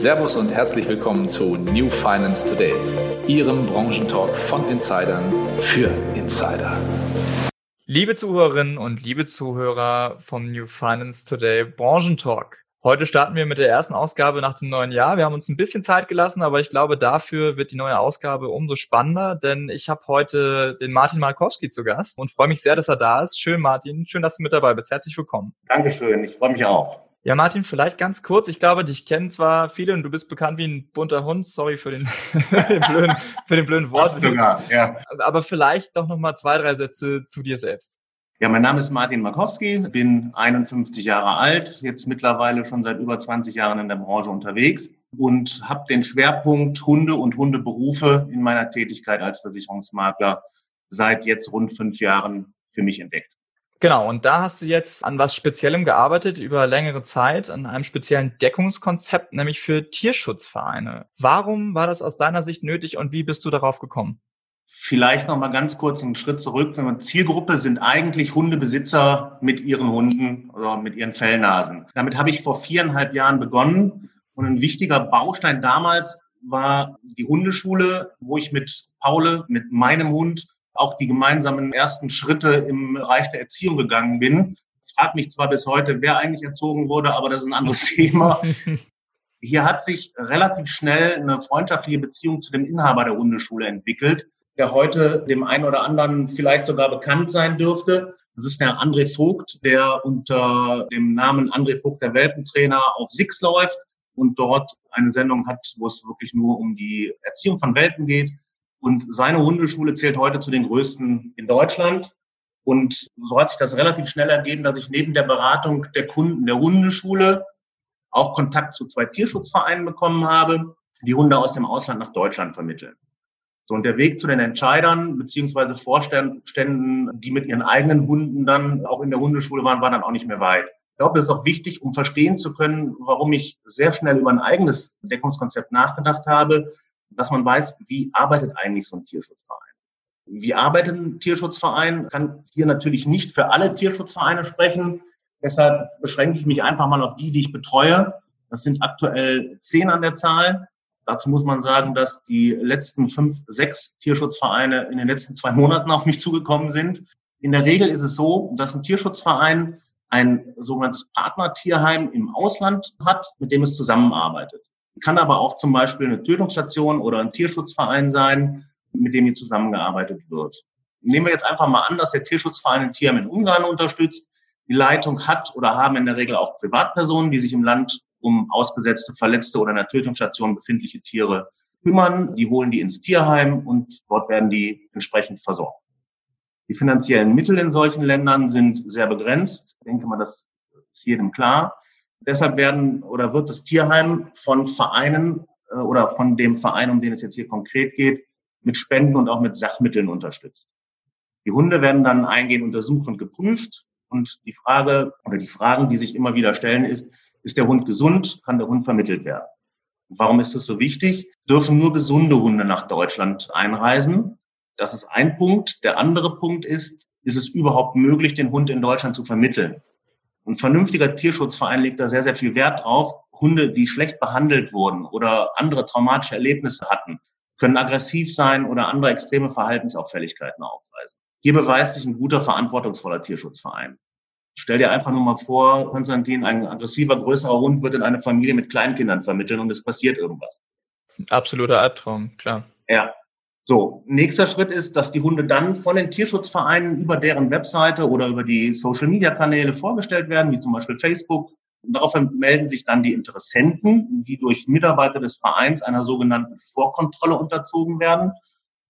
Servus und herzlich willkommen zu New Finance Today, Ihrem Branchentalk von Insidern für Insider. Liebe Zuhörerinnen und liebe Zuhörer vom New Finance Today Branchentalk. Heute starten wir mit der ersten Ausgabe nach dem neuen Jahr. Wir haben uns ein bisschen Zeit gelassen, aber ich glaube, dafür wird die neue Ausgabe umso spannender, denn ich habe heute den Martin Markowski zu Gast und freue mich sehr, dass er da ist. Schön, Martin. Schön, dass du mit dabei bist. Herzlich willkommen. Dankeschön. Ich freue mich auch. Ja, Martin, vielleicht ganz kurz. Ich glaube, dich kennen zwar viele und du bist bekannt wie ein bunter Hund. Sorry für den, den blöden, für den blöden Wort. Sogar, ja. Aber vielleicht doch noch mal zwei, drei Sätze zu dir selbst. Ja, mein Name ist Martin Markowski, bin 51 Jahre alt, jetzt mittlerweile schon seit über 20 Jahren in der Branche unterwegs und habe den Schwerpunkt Hunde und Hundeberufe in meiner Tätigkeit als Versicherungsmakler seit jetzt rund fünf Jahren für mich entdeckt. Genau, und da hast du jetzt an was Speziellem gearbeitet über längere Zeit, an einem speziellen Deckungskonzept, nämlich für Tierschutzvereine. Warum war das aus deiner Sicht nötig und wie bist du darauf gekommen? Vielleicht noch mal ganz kurz einen Schritt zurück. Zielgruppe sind eigentlich Hundebesitzer mit ihren Hunden oder mit ihren Fellnasen. Damit habe ich vor viereinhalb Jahren begonnen und ein wichtiger Baustein damals war die Hundeschule, wo ich mit Paule, mit meinem Hund auch die gemeinsamen ersten Schritte im Bereich der Erziehung gegangen bin. Fragt mich zwar bis heute, wer eigentlich erzogen wurde, aber das ist ein anderes Thema. Hier hat sich relativ schnell eine freundschaftliche Beziehung zu dem Inhaber der Hundeschule entwickelt, der heute dem einen oder anderen vielleicht sogar bekannt sein dürfte. Das ist der André Vogt, der unter dem Namen André Vogt, der Welpentrainer, auf Six läuft und dort eine Sendung hat, wo es wirklich nur um die Erziehung von Welpen geht. Und seine Hundeschule zählt heute zu den größten in Deutschland. Und so hat sich das relativ schnell ergeben, dass ich neben der Beratung der Kunden der Hundeschule auch Kontakt zu zwei Tierschutzvereinen bekommen habe, die Hunde aus dem Ausland nach Deutschland vermitteln. So, und der Weg zu den Entscheidern beziehungsweise Vorständen, die mit ihren eigenen Hunden dann auch in der Hundeschule waren, war dann auch nicht mehr weit. Ich glaube, das ist auch wichtig, um verstehen zu können, warum ich sehr schnell über ein eigenes Deckungskonzept nachgedacht habe, dass man weiß, wie arbeitet eigentlich so ein Tierschutzverein. Wie arbeitet ein Tierschutzverein? Kann hier natürlich nicht für alle Tierschutzvereine sprechen. Deshalb beschränke ich mich einfach mal auf die, die ich betreue. Das sind aktuell zehn an der Zahl. Dazu muss man sagen, dass die letzten fünf, sechs Tierschutzvereine in den letzten zwei Monaten auf mich zugekommen sind. In der Regel ist es so, dass ein Tierschutzverein ein sogenanntes Partnertierheim im Ausland hat, mit dem es zusammenarbeitet. Kann aber auch zum Beispiel eine Tötungsstation oder ein Tierschutzverein sein, mit dem hier zusammengearbeitet wird. Nehmen wir jetzt einfach mal an, dass der Tierschutzverein ein Tierheim in Ungarn unterstützt. Die Leitung hat oder haben in der Regel auch Privatpersonen, die sich im Land um ausgesetzte, verletzte oder in der Tötungsstation befindliche Tiere kümmern. Die holen die ins Tierheim und dort werden die entsprechend versorgt. Die finanziellen Mittel in solchen Ländern sind sehr begrenzt. Ich denke mal, das ist jedem klar. Deshalb werden oder wird das Tierheim von Vereinen äh, oder von dem Verein, um den es jetzt hier konkret geht, mit Spenden und auch mit Sachmitteln unterstützt. Die Hunde werden dann eingehend untersucht und geprüft. Und die Frage oder die Fragen, die sich immer wieder stellen, ist, ist der Hund gesund? Kann der Hund vermittelt werden? Und warum ist das so wichtig? Dürfen nur gesunde Hunde nach Deutschland einreisen? Das ist ein Punkt. Der andere Punkt ist, ist es überhaupt möglich, den Hund in Deutschland zu vermitteln? Ein vernünftiger Tierschutzverein legt da sehr, sehr viel Wert drauf. Hunde, die schlecht behandelt wurden oder andere traumatische Erlebnisse hatten, können aggressiv sein oder andere extreme Verhaltensauffälligkeiten aufweisen. Hier beweist sich ein guter, verantwortungsvoller Tierschutzverein. Stell dir einfach nur mal vor, Konstantin, ein aggressiver, größerer Hund wird in eine Familie mit Kleinkindern vermitteln und es passiert irgendwas. Absoluter Albtraum, klar. Ja, so, nächster Schritt ist, dass die Hunde dann von den Tierschutzvereinen über deren Webseite oder über die Social-Media-Kanäle vorgestellt werden, wie zum Beispiel Facebook. Und daraufhin melden sich dann die Interessenten, die durch Mitarbeiter des Vereins einer sogenannten Vorkontrolle unterzogen werden.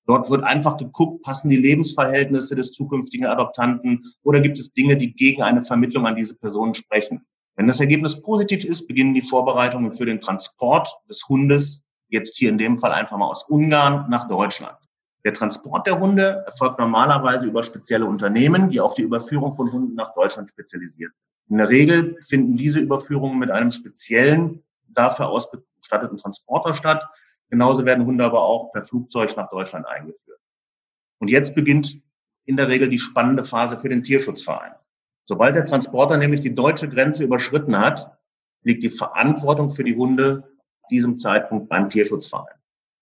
Dort wird einfach geguckt, passen die Lebensverhältnisse des zukünftigen Adoptanten oder gibt es Dinge, die gegen eine Vermittlung an diese Personen sprechen. Wenn das Ergebnis positiv ist, beginnen die Vorbereitungen für den Transport des Hundes jetzt hier in dem Fall einfach mal aus Ungarn nach Deutschland. Der Transport der Hunde erfolgt normalerweise über spezielle Unternehmen, die auf die Überführung von Hunden nach Deutschland spezialisiert sind. In der Regel finden diese Überführungen mit einem speziellen, dafür ausgestatteten Transporter statt. Genauso werden Hunde aber auch per Flugzeug nach Deutschland eingeführt. Und jetzt beginnt in der Regel die spannende Phase für den Tierschutzverein. Sobald der Transporter nämlich die deutsche Grenze überschritten hat, liegt die Verantwortung für die Hunde diesem Zeitpunkt beim Tierschutzverein.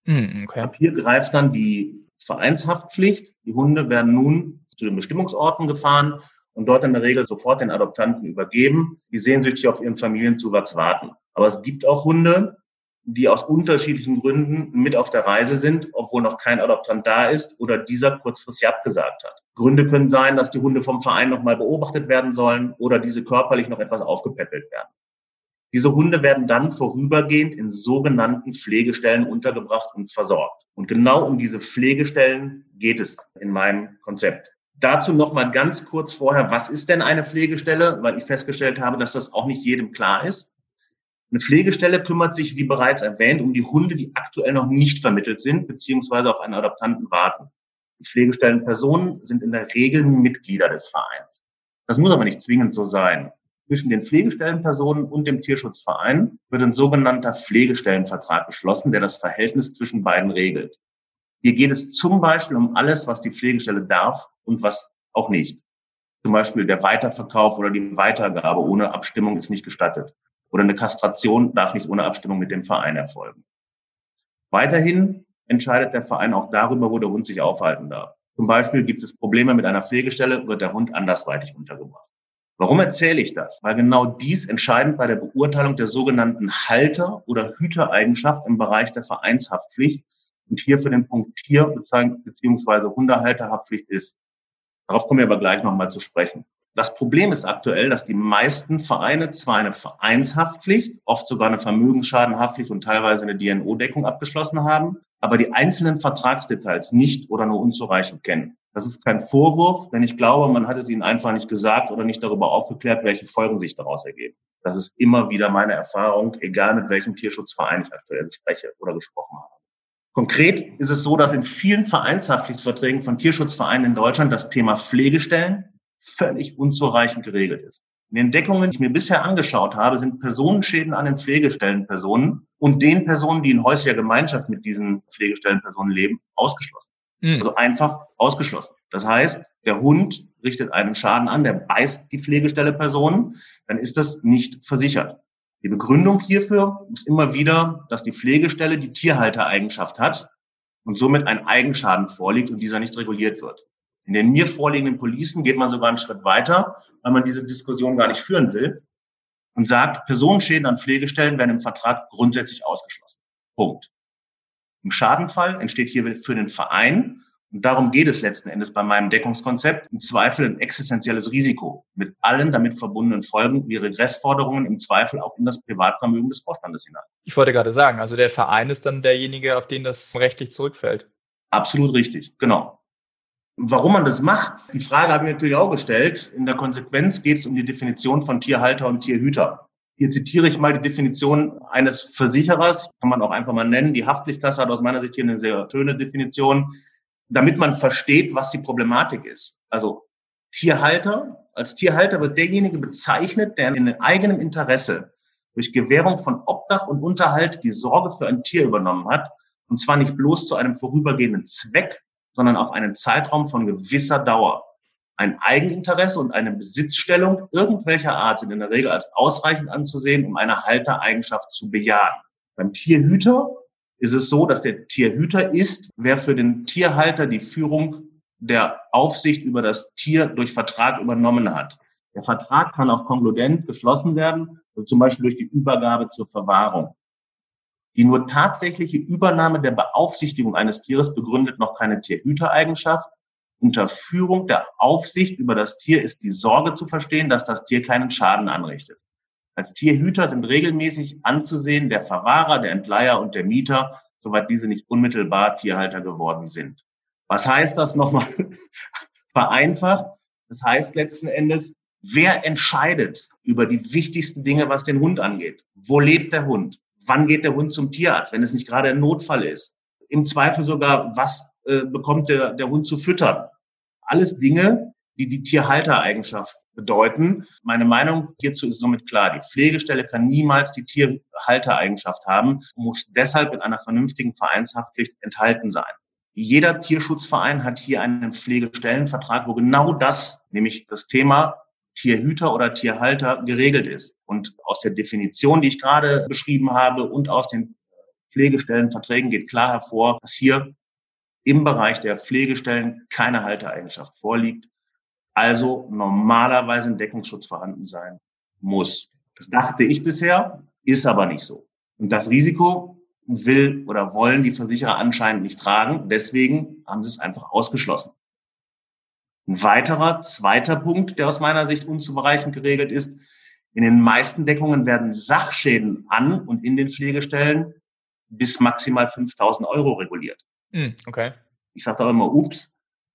Hm, okay. Ab hier greift dann die Vereinshaftpflicht. Die Hunde werden nun zu den Bestimmungsorten gefahren und dort in der Regel sofort den Adoptanten übergeben, die sehnsüchtig auf ihren Familienzuwachs warten. Aber es gibt auch Hunde, die aus unterschiedlichen Gründen mit auf der Reise sind, obwohl noch kein Adoptant da ist oder dieser kurzfristig abgesagt hat. Gründe können sein, dass die Hunde vom Verein nochmal beobachtet werden sollen oder diese körperlich noch etwas aufgepäppelt werden. Diese Hunde werden dann vorübergehend in sogenannten Pflegestellen untergebracht und versorgt. Und genau um diese Pflegestellen geht es in meinem Konzept. Dazu noch mal ganz kurz vorher, was ist denn eine Pflegestelle? Weil ich festgestellt habe, dass das auch nicht jedem klar ist. Eine Pflegestelle kümmert sich, wie bereits erwähnt, um die Hunde, die aktuell noch nicht vermittelt sind, beziehungsweise auf einen Adoptanten warten. Die Pflegestellenpersonen sind in der Regel Mitglieder des Vereins. Das muss aber nicht zwingend so sein. Zwischen den Pflegestellenpersonen und dem Tierschutzverein wird ein sogenannter Pflegestellenvertrag geschlossen, der das Verhältnis zwischen beiden regelt. Hier geht es zum Beispiel um alles, was die Pflegestelle darf und was auch nicht. Zum Beispiel der Weiterverkauf oder die Weitergabe ohne Abstimmung ist nicht gestattet. Oder eine Kastration darf nicht ohne Abstimmung mit dem Verein erfolgen. Weiterhin entscheidet der Verein auch darüber, wo der Hund sich aufhalten darf. Zum Beispiel gibt es Probleme mit einer Pflegestelle, wird der Hund andersweitig untergebracht. Warum erzähle ich das? Weil genau dies entscheidend bei der Beurteilung der sogenannten Halter- oder Hütereigenschaft im Bereich der Vereinshaftpflicht und hier für den Punkt Tier- bzw. Hundehalterhaftpflicht ist. Darauf kommen wir aber gleich nochmal zu sprechen. Das Problem ist aktuell, dass die meisten Vereine zwar eine Vereinshaftpflicht, oft sogar eine Vermögensschadenhaftpflicht und teilweise eine DNO-Deckung abgeschlossen haben, aber die einzelnen Vertragsdetails nicht oder nur unzureichend kennen. Das ist kein Vorwurf, denn ich glaube, man hat es ihnen einfach nicht gesagt oder nicht darüber aufgeklärt, welche Folgen sich daraus ergeben. Das ist immer wieder meine Erfahrung, egal mit welchem Tierschutzverein ich aktuell spreche oder gesprochen habe. Konkret ist es so, dass in vielen Vereinshaftpflichtverträgen von Tierschutzvereinen in Deutschland das Thema Pflegestellen völlig unzureichend geregelt ist. In den Deckungen, die ich mir bisher angeschaut habe, sind Personenschäden an den Pflegestellenpersonen und den Personen, die in häuslicher Gemeinschaft mit diesen Pflegestellenpersonen leben, ausgeschlossen. Mhm. Also einfach ausgeschlossen. Das heißt, der Hund richtet einen Schaden an, der beißt die Pflegestelleperson, dann ist das nicht versichert. Die Begründung hierfür ist immer wieder, dass die Pflegestelle die Tierhaltereigenschaft hat und somit ein Eigenschaden vorliegt und dieser nicht reguliert wird. In den mir vorliegenden Policen geht man sogar einen Schritt weiter, weil man diese Diskussion gar nicht führen will und sagt, Personenschäden an Pflegestellen werden im Vertrag grundsätzlich ausgeschlossen. Punkt. Im Schadenfall entsteht hier für den Verein, und darum geht es letzten Endes bei meinem Deckungskonzept, im Zweifel ein existenzielles Risiko mit allen damit verbundenen Folgen wie Regressforderungen im Zweifel auch in das Privatvermögen des Vorstandes hinein. Ich wollte gerade sagen, also der Verein ist dann derjenige, auf den das rechtlich zurückfällt. Absolut richtig, genau. Warum man das macht, die Frage habe ich natürlich auch gestellt. In der Konsequenz geht es um die Definition von Tierhalter und Tierhüter. Hier zitiere ich mal die Definition eines Versicherers, kann man auch einfach mal nennen. Die Haftpflichtkasse hat aus meiner Sicht hier eine sehr schöne Definition, damit man versteht, was die Problematik ist. Also Tierhalter, als Tierhalter wird derjenige bezeichnet, der in eigenem Interesse durch Gewährung von Obdach und Unterhalt die Sorge für ein Tier übernommen hat, und zwar nicht bloß zu einem vorübergehenden Zweck, sondern auf einen Zeitraum von gewisser Dauer. Ein Eigeninteresse und eine Besitzstellung irgendwelcher Art sind in der Regel als ausreichend anzusehen, um eine Haltereigenschaft zu bejahen. Beim Tierhüter ist es so, dass der Tierhüter ist, wer für den Tierhalter die Führung der Aufsicht über das Tier durch Vertrag übernommen hat. Der Vertrag kann auch kongludent geschlossen werden, zum Beispiel durch die Übergabe zur Verwahrung. Die nur tatsächliche Übernahme der Beaufsichtigung eines Tieres begründet noch keine Tierhütereigenschaft, unter Führung der Aufsicht über das Tier ist die Sorge zu verstehen, dass das Tier keinen Schaden anrichtet. Als Tierhüter sind regelmäßig anzusehen der Verwahrer, der Entleiher und der Mieter, soweit diese nicht unmittelbar Tierhalter geworden sind. Was heißt das nochmal vereinfacht? Das heißt letzten Endes, wer entscheidet über die wichtigsten Dinge, was den Hund angeht? Wo lebt der Hund? Wann geht der Hund zum Tierarzt, wenn es nicht gerade ein Notfall ist? Im Zweifel sogar, was äh, bekommt der, der Hund zu füttern. Alles Dinge, die die Tierhaltereigenschaft bedeuten. Meine Meinung hierzu ist somit klar. Die Pflegestelle kann niemals die Tierhaltereigenschaft haben, muss deshalb in einer vernünftigen Vereinshaftpflicht enthalten sein. Jeder Tierschutzverein hat hier einen Pflegestellenvertrag, wo genau das, nämlich das Thema Tierhüter oder Tierhalter geregelt ist. Und aus der Definition, die ich gerade beschrieben habe und aus den Pflegestellenverträgen geht klar hervor, dass hier im Bereich der Pflegestellen keine Halteeigenschaft vorliegt. Also normalerweise ein Deckungsschutz vorhanden sein muss. Das dachte ich bisher, ist aber nicht so. Und das Risiko will oder wollen die Versicherer anscheinend nicht tragen. Deswegen haben sie es einfach ausgeschlossen. Ein weiterer, zweiter Punkt, der aus meiner Sicht unzureichend geregelt ist, in den meisten Deckungen werden Sachschäden an und in den Pflegestellen bis maximal 5000 Euro reguliert. Hm, okay. Ich sage da immer, ups,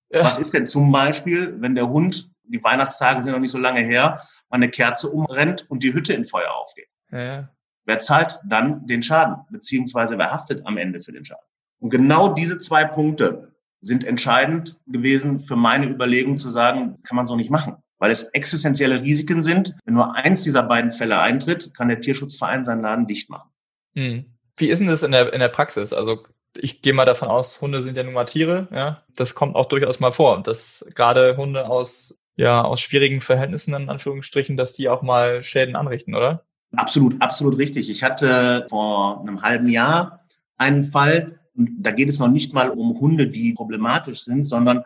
ja. was ist denn zum Beispiel, wenn der Hund, die Weihnachtstage sind noch nicht so lange her, mal eine Kerze umrennt und die Hütte in Feuer aufgeht? Ja. Wer zahlt dann den Schaden, beziehungsweise wer haftet am Ende für den Schaden? Und genau diese zwei Punkte sind entscheidend gewesen für meine Überlegung zu sagen, kann man so nicht machen. Weil es existenzielle Risiken sind. Wenn nur eins dieser beiden Fälle eintritt, kann der Tierschutzverein seinen Laden dicht machen. Hm. Wie ist denn das in der, in der Praxis? Also ich gehe mal davon aus, Hunde sind ja nun mal Tiere, ja. Das kommt auch durchaus mal vor, dass gerade Hunde aus, ja, aus schwierigen Verhältnissen, in Anführungsstrichen, dass die auch mal Schäden anrichten, oder? Absolut, absolut richtig. Ich hatte vor einem halben Jahr einen Fall, und da geht es noch nicht mal um Hunde, die problematisch sind, sondern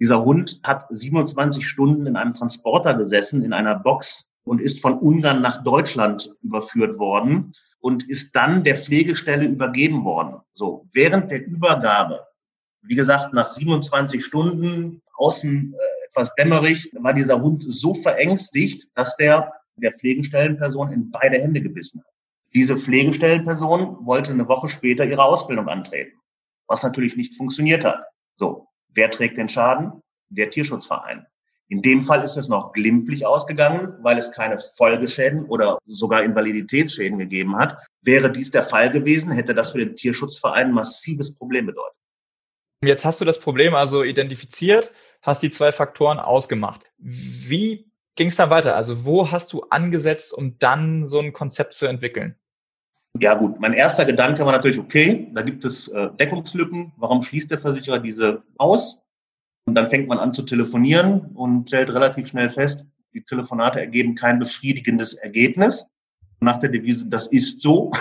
dieser Hund hat 27 Stunden in einem Transporter gesessen, in einer Box und ist von Ungarn nach Deutschland überführt worden und ist dann der Pflegestelle übergeben worden. So, während der Übergabe, wie gesagt, nach 27 Stunden außen äh, etwas dämmerig, war dieser Hund so verängstigt, dass der der Pflegestellenperson in beide Hände gebissen hat. Diese Pflegestellenperson wollte eine Woche später ihre Ausbildung antreten, was natürlich nicht funktioniert hat. So, wer trägt den Schaden? Der Tierschutzverein. In dem Fall ist es noch glimpflich ausgegangen, weil es keine Folgeschäden oder sogar Invaliditätsschäden gegeben hat. Wäre dies der Fall gewesen, hätte das für den Tierschutzverein ein massives Problem bedeutet. Jetzt hast du das Problem also identifiziert, hast die zwei Faktoren ausgemacht. Wie ging es dann weiter? Also wo hast du angesetzt, um dann so ein Konzept zu entwickeln? Ja gut, mein erster Gedanke war natürlich, okay, da gibt es äh, Deckungslücken. Warum schließt der Versicherer diese aus? Und dann fängt man an zu telefonieren und stellt relativ schnell fest, die Telefonate ergeben kein befriedigendes Ergebnis. Nach der Devise, das ist so.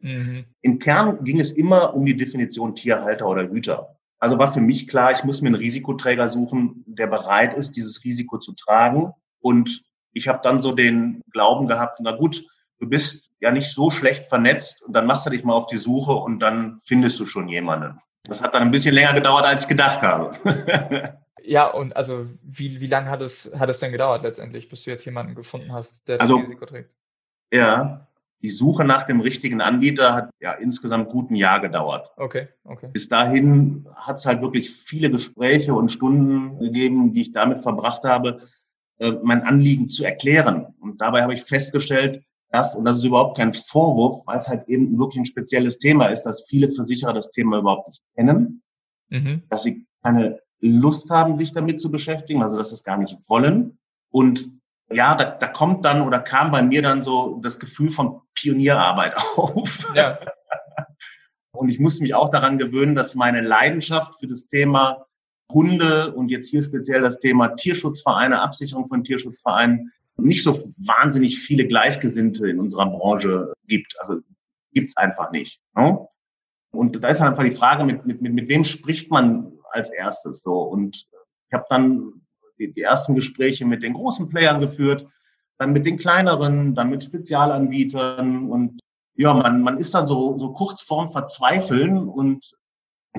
Mhm. Im Kern ging es immer um die Definition Tierhalter oder Hüter. Also war für mich klar, ich muss mir einen Risikoträger suchen, der bereit ist, dieses Risiko zu tragen. Und ich habe dann so den Glauben gehabt, na gut, du bist ja nicht so schlecht vernetzt und dann machst du dich mal auf die Suche und dann findest du schon jemanden. Das hat dann ein bisschen länger gedauert, als ich gedacht habe. ja, und also wie, wie lange hat es, hat es denn gedauert letztendlich, bis du jetzt jemanden gefunden hast, der also, das Risiko trägt? Ja, die Suche nach dem richtigen Anbieter hat ja insgesamt gut ein Jahr gedauert. Okay, okay. Bis dahin hat es halt wirklich viele Gespräche und Stunden gegeben, die ich damit verbracht habe, äh, mein Anliegen zu erklären. Und dabei habe ich festgestellt, das, und das ist überhaupt kein Vorwurf, weil es halt eben wirklich ein spezielles Thema ist, dass viele Versicherer das Thema überhaupt nicht kennen, mhm. dass sie keine Lust haben, sich damit zu beschäftigen, also dass sie es gar nicht wollen. Und ja, da, da kommt dann oder kam bei mir dann so das Gefühl von Pionierarbeit auf. Ja. Und ich muss mich auch daran gewöhnen, dass meine Leidenschaft für das Thema Hunde und jetzt hier speziell das Thema Tierschutzvereine, Absicherung von Tierschutzvereinen nicht so wahnsinnig viele Gleichgesinnte in unserer Branche gibt. Also gibt's einfach nicht. Ne? Und da ist einfach die Frage, mit, mit, mit, mit wem spricht man als erstes so? Und ich habe dann die, die ersten Gespräche mit den großen Playern geführt, dann mit den kleineren, dann mit Spezialanbietern und ja, man, man ist dann so, so kurz vorm Verzweifeln und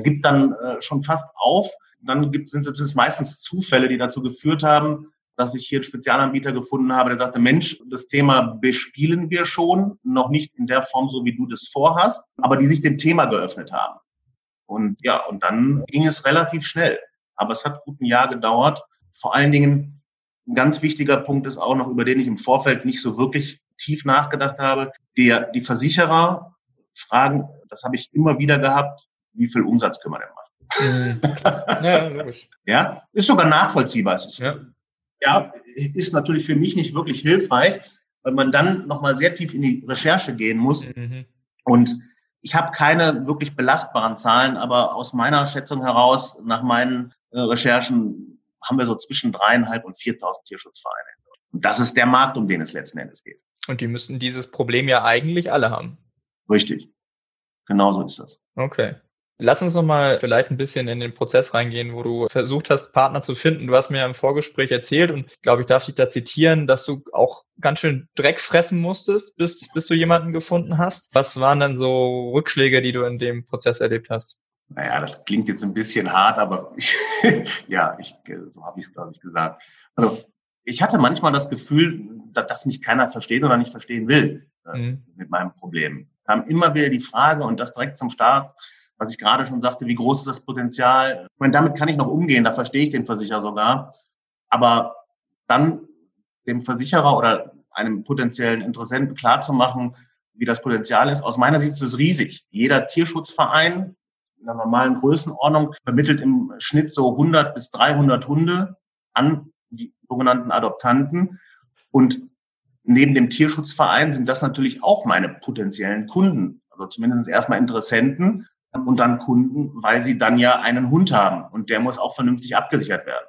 gibt dann äh, schon fast auf. Dann gibt, sind es meistens Zufälle, die dazu geführt haben, dass ich hier einen Spezialanbieter gefunden habe, der sagte, Mensch, das Thema bespielen wir schon, noch nicht in der Form, so wie du das vorhast, aber die sich dem Thema geöffnet haben. Und ja, und dann ging es relativ schnell. Aber es hat gut ein Jahr gedauert. Vor allen Dingen, ein ganz wichtiger Punkt ist auch noch, über den ich im Vorfeld nicht so wirklich tief nachgedacht habe. Der, die Versicherer fragen, das habe ich immer wieder gehabt, wie viel Umsatz können wir denn machen? Mhm. ja, logisch. Ja, ist sogar nachvollziehbar. Es ist ja ja, ist natürlich für mich nicht wirklich hilfreich, weil man dann nochmal sehr tief in die Recherche gehen muss. Mhm. Und ich habe keine wirklich belastbaren Zahlen, aber aus meiner Schätzung heraus, nach meinen äh, Recherchen, haben wir so zwischen dreieinhalb und 4.000 Tierschutzvereine. Und das ist der Markt, um den es letzten Endes geht. Und die müssen dieses Problem ja eigentlich alle haben. Richtig. Genauso ist das. Okay. Lass uns nochmal vielleicht ein bisschen in den Prozess reingehen, wo du versucht hast, Partner zu finden. Du hast mir im Vorgespräch erzählt und ich glaube, ich darf dich da zitieren, dass du auch ganz schön Dreck fressen musstest, bis, bis du jemanden gefunden hast. Was waren denn so Rückschläge, die du in dem Prozess erlebt hast? Naja, das klingt jetzt ein bisschen hart, aber ich, ja, ich, so habe ich es, glaube ich, gesagt. Also ich hatte manchmal das Gefühl, dass, dass mich keiner versteht oder nicht verstehen will äh, mhm. mit meinem Problem. Kam immer wieder die Frage und das direkt zum Start, was ich gerade schon sagte, wie groß ist das Potenzial? Ich meine, damit kann ich noch umgehen, da verstehe ich den Versicherer sogar. Aber dann dem Versicherer oder einem potenziellen Interessenten klarzumachen, wie das Potenzial ist, aus meiner Sicht ist es riesig. Jeder Tierschutzverein in einer normalen Größenordnung vermittelt im Schnitt so 100 bis 300 Hunde an die sogenannten Adoptanten. Und neben dem Tierschutzverein sind das natürlich auch meine potenziellen Kunden, also zumindest erstmal Interessenten und dann Kunden, weil sie dann ja einen Hund haben und der muss auch vernünftig abgesichert werden.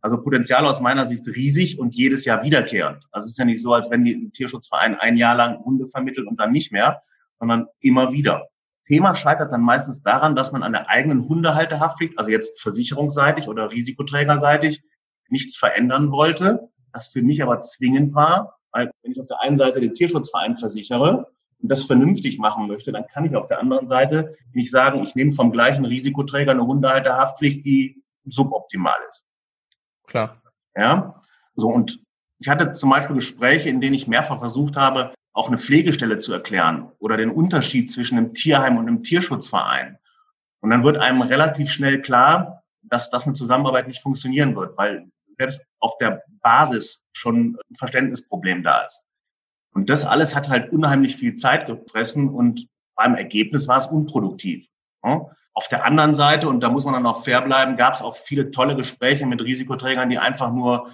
Also Potenzial aus meiner Sicht riesig und jedes Jahr wiederkehrend. Also es ist ja nicht so, als wenn die Tierschutzverein ein Jahr lang Hunde vermittelt und dann nicht mehr, sondern immer wieder. Thema scheitert dann meistens daran, dass man an der eigenen Hundehalterhaftpflicht, also jetzt versicherungsseitig oder risikoträgerseitig, nichts verändern wollte, das für mich aber zwingend war, weil wenn ich auf der einen Seite den Tierschutzverein versichere und das vernünftig machen möchte, dann kann ich auf der anderen Seite nicht sagen, ich nehme vom gleichen Risikoträger eine Hundehalterhaftpflicht, die suboptimal ist. Klar. Ja, so und ich hatte zum Beispiel Gespräche, in denen ich mehrfach versucht habe, auch eine Pflegestelle zu erklären oder den Unterschied zwischen einem Tierheim und einem Tierschutzverein. Und dann wird einem relativ schnell klar, dass das eine Zusammenarbeit nicht funktionieren wird, weil selbst auf der Basis schon ein Verständnisproblem da ist. Und das alles hat halt unheimlich viel Zeit gefressen und beim Ergebnis war es unproduktiv. Auf der anderen Seite, und da muss man dann auch fair bleiben, gab es auch viele tolle Gespräche mit Risikoträgern, die einfach nur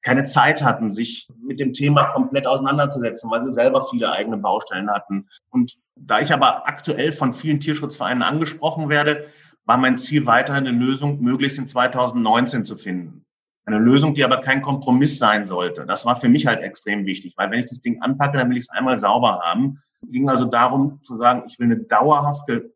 keine Zeit hatten, sich mit dem Thema komplett auseinanderzusetzen, weil sie selber viele eigene Baustellen hatten. Und da ich aber aktuell von vielen Tierschutzvereinen angesprochen werde, war mein Ziel weiterhin eine Lösung möglichst in 2019 zu finden. Eine Lösung, die aber kein Kompromiss sein sollte. Das war für mich halt extrem wichtig, weil wenn ich das Ding anpacke, dann will ich es einmal sauber haben. Es ging also darum zu sagen, ich will eine dauerhafte,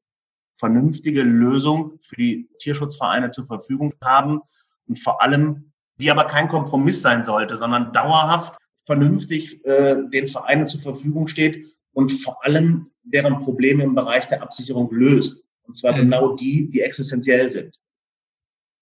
vernünftige Lösung für die Tierschutzvereine zur Verfügung haben und vor allem, die aber kein Kompromiss sein sollte, sondern dauerhaft vernünftig äh, den Vereinen zur Verfügung steht und vor allem deren Probleme im Bereich der Absicherung löst. Und zwar mhm. genau die, die existenziell sind.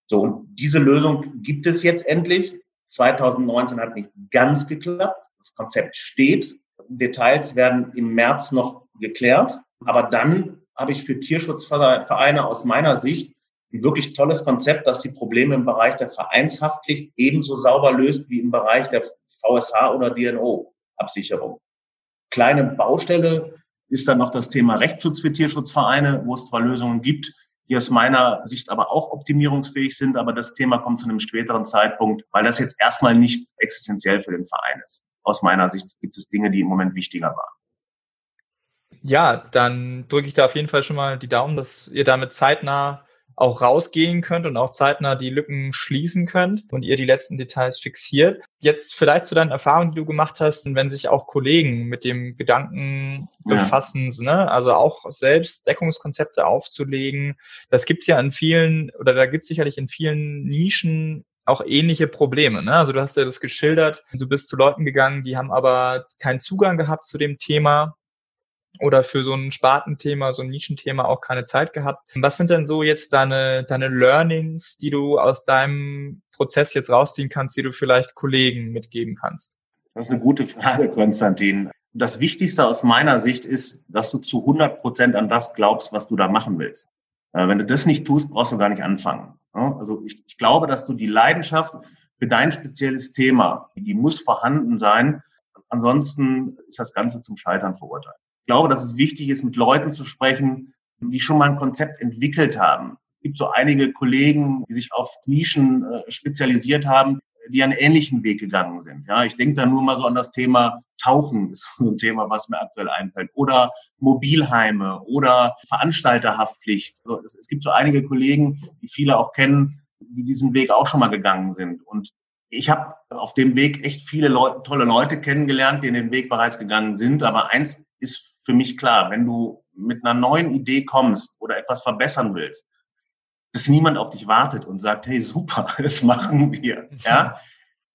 So, und diese Lösung gibt es jetzt endlich. 2019 hat nicht ganz geklappt. Das Konzept steht. Details werden im März noch geklärt. Aber dann habe ich für Tierschutzvereine aus meiner Sicht ein wirklich tolles Konzept, das die Probleme im Bereich der Vereinshaftpflicht ebenso sauber löst wie im Bereich der VSH oder DNO-Absicherung. Kleine Baustelle ist dann noch das Thema Rechtsschutz für Tierschutzvereine, wo es zwar Lösungen gibt, die aus meiner Sicht aber auch optimierungsfähig sind, aber das Thema kommt zu einem späteren Zeitpunkt, weil das jetzt erstmal nicht existenziell für den Verein ist. Aus meiner Sicht gibt es Dinge, die im Moment wichtiger waren. Ja, dann drücke ich da auf jeden Fall schon mal die Daumen, dass ihr damit zeitnah auch rausgehen könnt und auch zeitnah die Lücken schließen könnt und ihr die letzten Details fixiert. Jetzt vielleicht zu deinen Erfahrungen, die du gemacht hast, wenn sich auch Kollegen mit dem Gedanken befassen, ja. ne? also auch selbst Deckungskonzepte aufzulegen. Das gibt's ja in vielen, oder da gibt's sicherlich in vielen Nischen auch ähnliche Probleme. Ne? Also du hast ja das geschildert, du bist zu Leuten gegangen, die haben aber keinen Zugang gehabt zu dem Thema oder für so ein Spartenthema, so ein Nischenthema auch keine Zeit gehabt. Was sind denn so jetzt deine, deine Learnings, die du aus deinem Prozess jetzt rausziehen kannst, die du vielleicht Kollegen mitgeben kannst? Das ist eine gute Frage, Konstantin. Das Wichtigste aus meiner Sicht ist, dass du zu 100 Prozent an das glaubst, was du da machen willst. Äh, wenn du das nicht tust, brauchst du gar nicht anfangen. Also ich, ich glaube, dass du die Leidenschaft für dein spezielles Thema, die muss vorhanden sein. Ansonsten ist das Ganze zum Scheitern verurteilt glaube, dass es wichtig ist, mit Leuten zu sprechen, die schon mal ein Konzept entwickelt haben. Es gibt so einige Kollegen, die sich auf Nischen äh, spezialisiert haben, die einen ähnlichen Weg gegangen sind. Ja, ich denke da nur mal so an das Thema Tauchen, ist so ein Thema, was mir aktuell einfällt, oder Mobilheime oder Veranstalterhaftpflicht. Also es, es gibt so einige Kollegen, die viele auch kennen, die diesen Weg auch schon mal gegangen sind. Und ich habe auf dem Weg echt viele Leute, tolle Leute kennengelernt, die in den Weg bereits gegangen sind. Aber eins ist für mich klar, wenn du mit einer neuen Idee kommst oder etwas verbessern willst, dass niemand auf dich wartet und sagt, hey, super, das machen wir. Ja?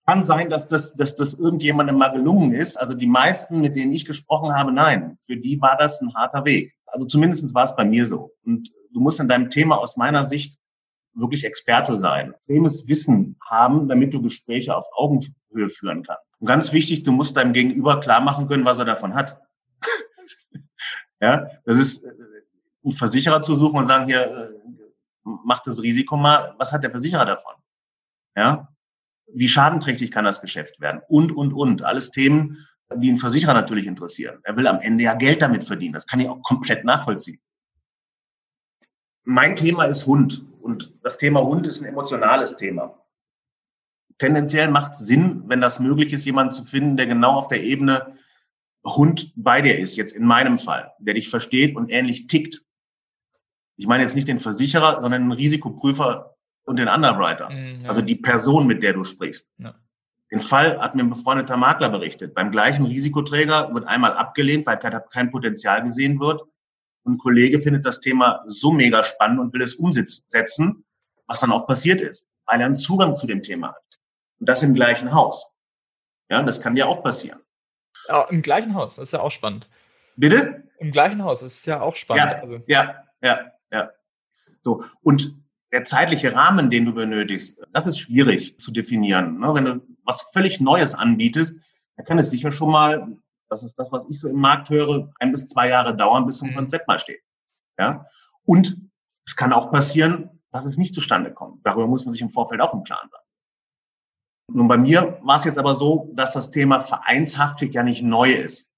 Kann sein, dass das, dass das irgendjemandem mal gelungen ist. Also die meisten, mit denen ich gesprochen habe, nein, für die war das ein harter Weg. Also zumindest war es bei mir so. Und du musst in deinem Thema aus meiner Sicht wirklich Experte sein, extremes Wissen haben, damit du Gespräche auf Augenhöhe führen kannst. Und ganz wichtig, du musst deinem Gegenüber klar machen können, was er davon hat. Ja, das ist äh, einen Versicherer zu suchen und sagen, hier, äh, mach das Risiko mal, was hat der Versicherer davon? Ja, wie schadenträchtig kann das Geschäft werden? Und, und, und. Alles Themen, die einen Versicherer natürlich interessieren. Er will am Ende ja Geld damit verdienen. Das kann ich auch komplett nachvollziehen. Mein Thema ist Hund. Und das Thema Hund ist ein emotionales Thema. Tendenziell macht es Sinn, wenn das möglich ist, jemanden zu finden, der genau auf der Ebene Hund bei dir ist, jetzt in meinem Fall, der dich versteht und ähnlich tickt. Ich meine jetzt nicht den Versicherer, sondern den Risikoprüfer und den Underwriter. Mhm, ja. Also die Person, mit der du sprichst. Ja. Den Fall hat mir ein befreundeter Makler berichtet. Beim gleichen Risikoträger wird einmal abgelehnt, weil kein Potenzial gesehen wird. Und ein Kollege findet das Thema so mega spannend und will es umsetzen, was dann auch passiert ist, weil er einen Zugang zu dem Thema hat. Und das im gleichen Haus. Ja, das kann ja auch passieren. Ja, Im gleichen Haus, das ist ja auch spannend. Bitte? Im gleichen Haus, das ist ja auch spannend. Ja, also. ja, ja, ja. So, und der zeitliche Rahmen, den du benötigst, das ist schwierig zu definieren. Ne? Wenn du was völlig Neues anbietest, dann kann es sicher schon mal das ist das, was ich so im Markt höre, ein bis zwei Jahre dauern, bis ein mhm. Konzept mal steht. Ja? Und es kann auch passieren, dass es nicht zustande kommt. Darüber muss man sich im Vorfeld auch im Klaren sein. Nun, bei mir war es jetzt aber so, dass das Thema Vereinshaftpflicht ja nicht neu ist.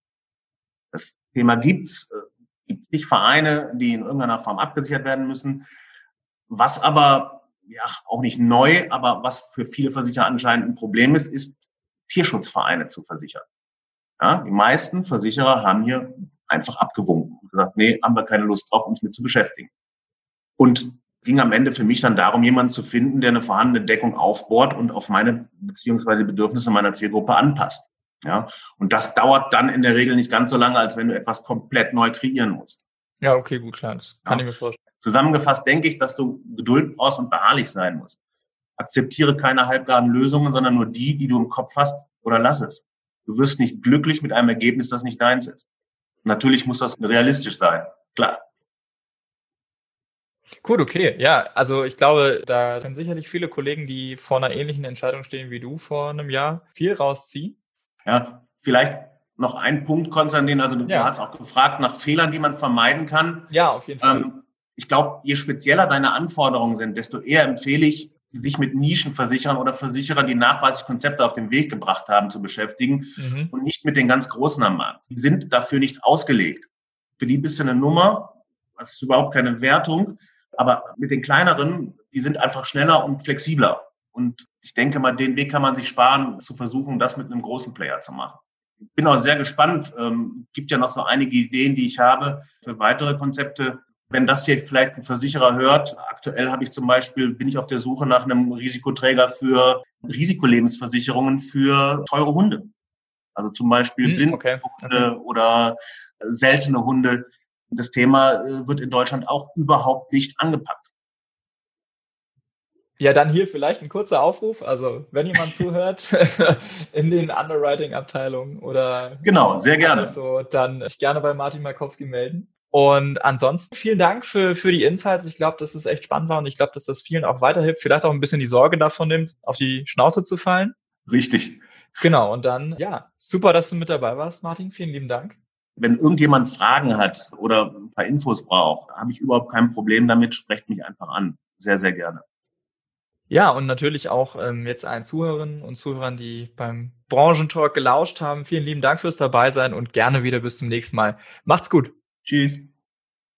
Das Thema gibt's, äh, gibt nicht Vereine, die in irgendeiner Form abgesichert werden müssen. Was aber ja auch nicht neu, aber was für viele Versicherer anscheinend ein Problem ist, ist Tierschutzvereine zu versichern. Ja, die meisten Versicherer haben hier einfach abgewunken und gesagt, nee, haben wir keine Lust drauf, uns mit zu beschäftigen. Und ging am Ende für mich dann darum, jemanden zu finden, der eine vorhandene Deckung aufbohrt und auf meine beziehungsweise Bedürfnisse meiner Zielgruppe anpasst. Ja, und das dauert dann in der Regel nicht ganz so lange, als wenn du etwas komplett neu kreieren musst. Ja, okay, gut, klar, das kann ja. ich mir vorstellen. Zusammengefasst denke ich, dass du Geduld brauchst und beharrlich sein musst. Akzeptiere keine halbgaren Lösungen, sondern nur die, die du im Kopf hast, oder lass es. Du wirst nicht glücklich mit einem Ergebnis, das nicht deins ist. Natürlich muss das realistisch sein, klar. Gut, okay. Ja, also ich glaube, da können sicherlich viele Kollegen, die vor einer ähnlichen Entscheidung stehen wie du vor einem Jahr, viel rausziehen. Ja, vielleicht noch ein Punkt, Konstantin. Also du ja. hast auch gefragt nach Fehlern, die man vermeiden kann. Ja, auf jeden Fall. Ähm, ich glaube, je spezieller deine Anforderungen sind, desto eher empfehle ich, sich mit Nischenversicherern oder Versicherern, die nachweislich Konzepte auf den Weg gebracht haben, zu beschäftigen mhm. und nicht mit den ganz Großen am Markt. Die sind dafür nicht ausgelegt. Für die bist du eine Nummer, das ist überhaupt keine Wertung, aber mit den kleineren, die sind einfach schneller und flexibler. Und ich denke mal, den Weg kann man sich sparen, zu versuchen, das mit einem großen Player zu machen. Ich bin auch sehr gespannt. Ähm, gibt ja noch so einige Ideen, die ich habe für weitere Konzepte wenn das hier vielleicht ein Versicherer hört, aktuell habe ich zum Beispiel, bin ich auf der Suche nach einem Risikoträger für Risikolebensversicherungen für teure Hunde. Also zum Beispiel hm, blinde okay. Hunde oder seltene Hunde. Das Thema äh, wird in Deutschland auch überhaupt nicht angepackt. Ja, dann hier vielleicht ein kurzer Aufruf. Also, wenn jemand zuhört in den Underwriting-Abteilungen oder genau, sehr gerne. So, dann gerne bei Martin Markowski melden. Und ansonsten vielen Dank für, für die Insights. Ich glaube, dass es echt spannend war und ich glaube, dass das vielen auch weiterhilft, vielleicht auch ein bisschen die Sorge davon nimmt, auf die Schnauze zu fallen. Richtig. Genau, und dann, ja, super, dass du mit dabei warst, Martin. Vielen lieben Dank. Wenn irgendjemand Fragen hat oder ein paar Infos braucht, habe ich überhaupt kein Problem damit. Sprecht mich einfach an. Sehr, sehr gerne. Ja, und natürlich auch ähm, jetzt allen Zuhörerinnen und Zuhörern, die beim Branchentalk gelauscht haben. Vielen lieben Dank fürs Dabeisein und gerne wieder bis zum nächsten Mal. Macht's gut. Tschüss.